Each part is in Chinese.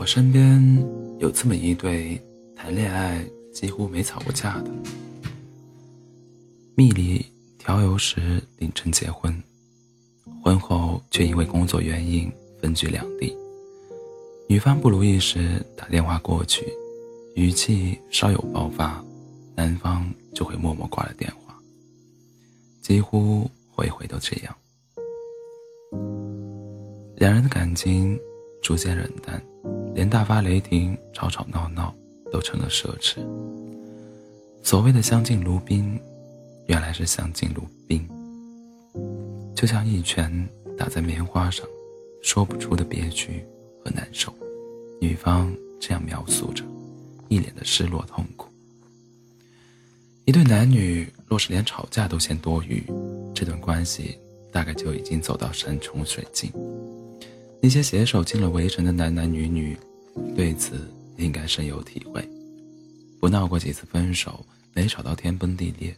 我身边有这么一对谈恋爱几乎没吵过架的，蜜里调油时领证结婚，婚后却因为工作原因分居两地。女方不如意时打电话过去，语气稍有爆发，男方就会默默挂了电话，几乎回回都这样。两人的感情逐渐冷淡。连大发雷霆、吵吵闹闹都成了奢侈。所谓的相敬如宾，原来是相敬如冰。就像一拳打在棉花上，说不出的憋屈和难受。女方这样描述着，一脸的失落痛苦。一对男女若是连吵架都嫌多余，这段关系大概就已经走到山穷水尽。那些携手进了围城的男男女女，对此应该深有体会。不闹过几次分手，没吵到天崩地裂，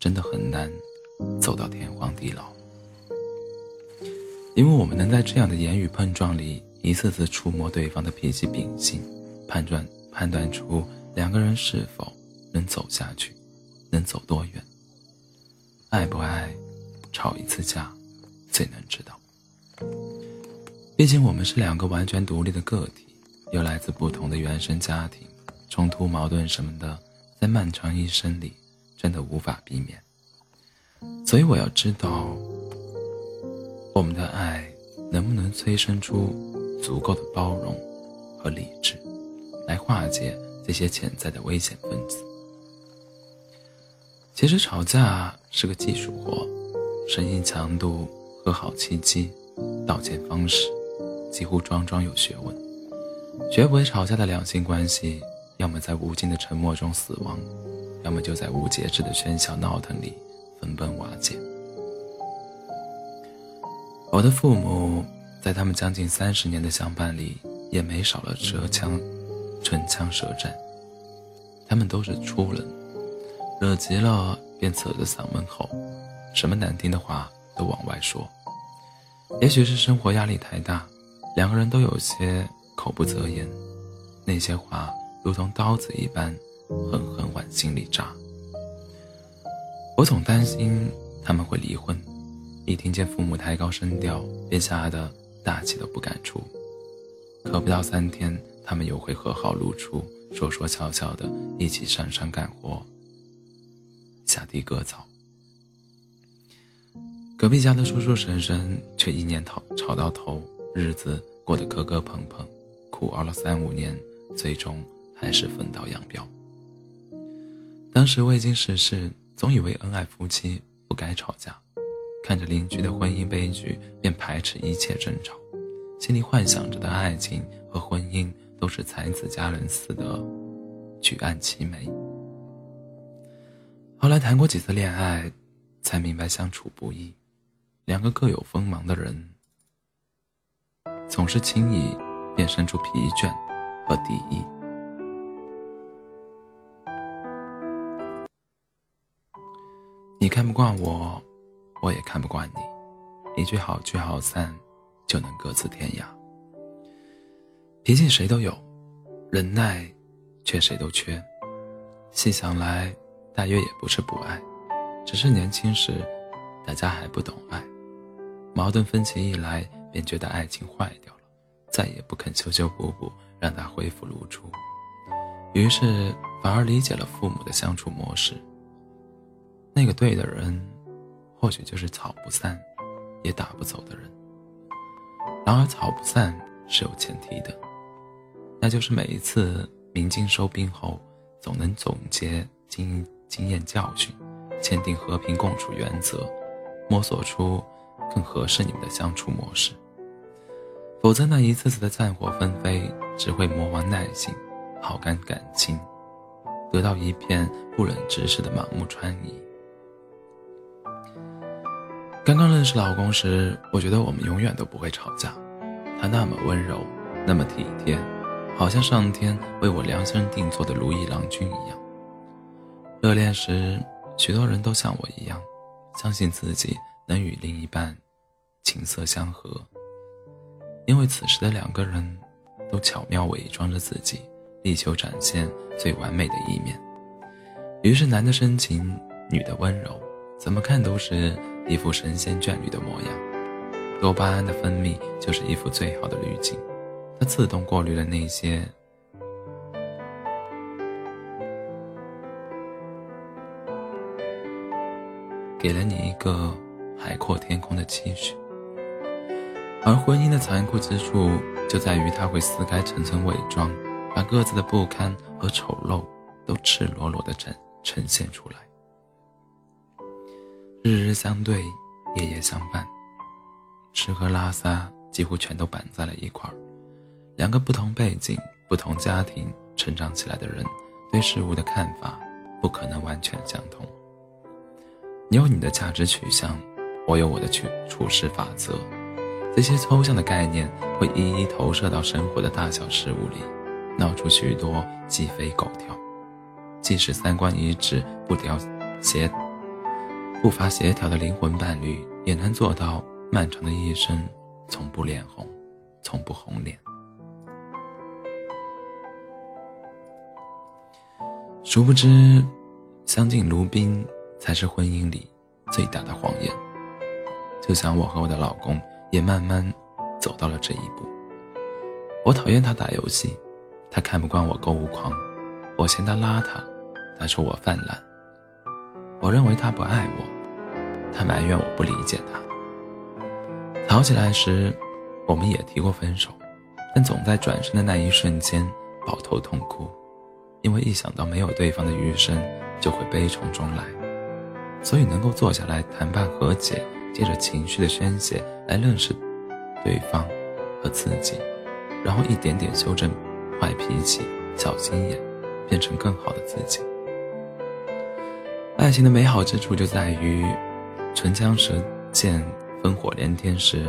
真的很难走到天荒地老。因为我们能在这样的言语碰撞里，一次次触摸对方的脾气秉性，判断判断出两个人是否能走下去，能走多远。爱不爱，吵一次架，最能知道。毕竟我们是两个完全独立的个体，又来自不同的原生家庭，冲突、矛盾什么的，在漫长一生里，真的无法避免。所以我要知道，我们的爱能不能催生出足够的包容和理智，来化解这些潜在的危险分子。其实吵架是个技术活，声音强度、和好契机、道歉方式。几乎桩桩有学问，绝不会吵架的两性关系，要么在无尽的沉默中死亡，要么就在无节制的喧嚣闹腾里分崩瓦解。我的父母在他们将近三十年的相伴里，也没少了舌枪、唇枪舌战。他们都是粗人，惹急了便扯着嗓门吼，什么难听的话都往外说。也许是生活压力太大。两个人都有些口不择言，那些话如同刀子一般，狠狠往心里扎。我总担心他们会离婚，一听见父母抬高声调，便吓得大气都不敢出。可不到三天，他们又会和好如初，说说笑笑的，一起上山干活，下地割草。隔壁家的叔叔婶婶却一年吵吵到头。日子过得磕磕碰碰，苦熬了三五年，最终还是分道扬镳。当时未经世事，总以为恩爱夫妻不该吵架，看着邻居的婚姻悲剧，便排斥一切争吵，心里幻想着的爱情和婚姻都是才子佳人似的举案齐眉。后来谈过几次恋爱，才明白相处不易，两个各有锋芒的人。总是轻易便生出疲倦和敌意。你看不惯我，我也看不惯你，一句好聚好散，就能各自天涯。脾气谁都有，忍耐却谁都缺。细想来，大约也不是不爱，只是年轻时大家还不懂爱，矛盾分歧一来。便觉得爱情坏掉了，再也不肯修修补补，让它恢复如初。于是反而理解了父母的相处模式。那个对的人，或许就是吵不散，也打不走的人。然而吵不散是有前提的，那就是每一次鸣金收兵后，总能总结经经验教训，签订和平共处原则，摸索出更合适你们的相处模式。否则，那一次次的战火纷飞，只会磨完耐心，耗干感情，得到一片不忍直视的满目疮痍。刚刚认识老公时，我觉得我们永远都不会吵架，他那么温柔，那么体贴，好像上天为我量身定做的如意郎君一样。热恋时，许多人都像我一样，相信自己能与另一半琴瑟相和。因为此时的两个人都巧妙伪装着自己，力求展现最完美的一面。于是，男的深情，女的温柔，怎么看都是一副神仙眷侣的模样。多巴胺的分泌就是一副最好的滤镜，它自动过滤了那些。给了你一个海阔天空的期许，而婚姻的残酷之处就在于它会撕开层层伪装，把各自的不堪和丑陋都赤裸裸的展呈现出来。日日相对，夜夜相伴，吃喝拉撒几乎全都绑在了一块儿。两个不同背景、不同家庭成长起来的人，对事物的看法不可能完全相同。你有你的价值取向，我有我的处处事法则。这些抽象的概念会一一投射到生活的大小事物里，闹出许多鸡飞狗跳。即使三观一致、不调协、不乏协调的灵魂伴侣，也能做到漫长的一生从不脸红，从不红脸。殊不知，相敬如宾。才是婚姻里最大的谎言。就像我和我的老公也慢慢走到了这一步。我讨厌他打游戏，他看不惯我购物狂；我嫌他邋遢，他说我泛滥；我认为他不爱我，他埋怨我不理解他。吵起来时，我们也提过分手，但总在转身的那一瞬间抱头痛哭，因为一想到没有对方的余生，就会悲从中来。所以能够坐下来谈判和解，借着情绪的宣泄来认识对方和自己，然后一点点修正坏脾气、小心眼，变成更好的自己。爱情的美好之处就在于，唇枪舌剑、烽火连天时，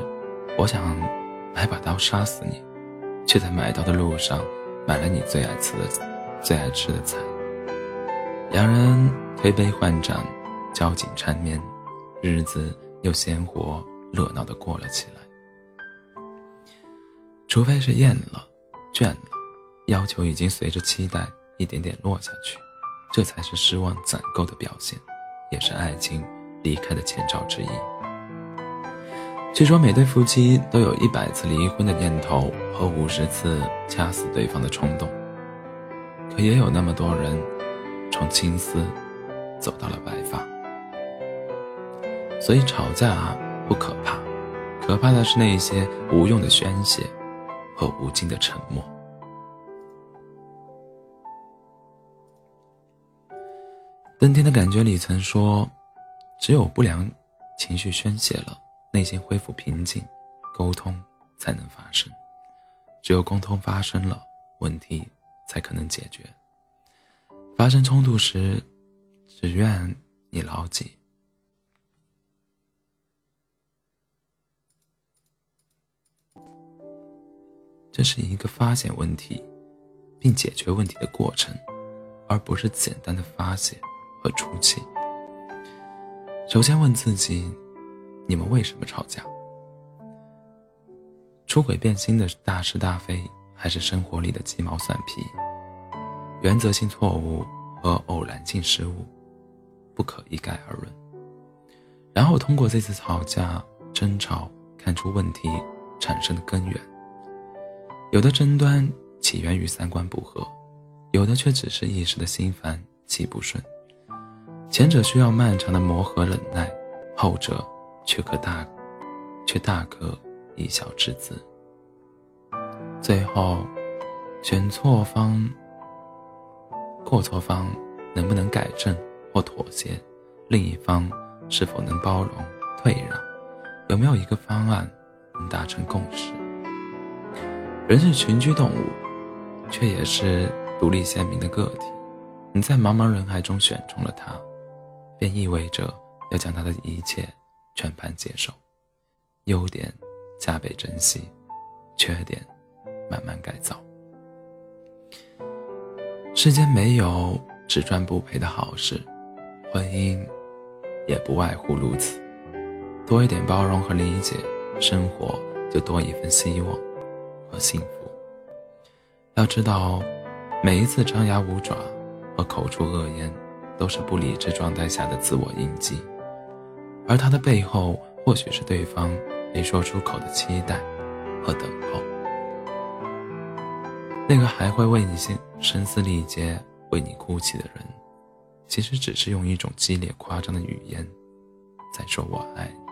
我想买把刀杀死你，却在买刀的路上买了你最爱吃的、最爱吃的菜。两人推杯换盏。交颈缠绵，日子又鲜活热闹的过了起来。除非是厌了、倦了，要求已经随着期待一点点落下去，这才是失望攒够的表现，也是爱情离开的前兆之一。据说每对夫妻都有一百次离婚的念头和五十次掐死对方的冲动，可也有那么多人，从青丝走到了白发。所以吵架啊不可怕，可怕的是那些无用的宣泄和无尽的沉默。登天的感觉里曾说，只有不良情绪宣泄了，内心恢复平静，沟通才能发生。只有沟通发生了，问题才可能解决。发生冲突时，只愿你牢记。这是一个发现问题，并解决问题的过程，而不是简单的发泄和出气。首先问自己：你们为什么吵架？出轨变心的大是大非，还是生活里的鸡毛蒜皮？原则性错误和偶然性失误，不可一概而论。然后通过这次吵架、争吵，看出问题产生的根源。有的争端起源于三观不合，有的却只是一时的心烦气不顺。前者需要漫长的磨合忍耐，后者却可大，却大可一笑置之。最后，选错方，过错方能不能改正或妥协？另一方是否能包容退让？有没有一个方案能达成共识？人是群居动物，却也是独立鲜明的个体。你在茫茫人海中选中了他，便意味着要将他的一切全盘接受，优点加倍珍惜，缺点慢慢改造。世间没有只赚不赔的好事，婚姻也不外乎如此。多一点包容和理解，生活就多一份希望。和幸福。要知道，每一次张牙舞爪和口出恶言，都是不理智状态下的自我印记，而他的背后，或许是对方没说出口的期待和等候。那个还会为你心声嘶力竭、为你哭泣的人，其实只是用一种激烈夸张的语言，在说我爱你。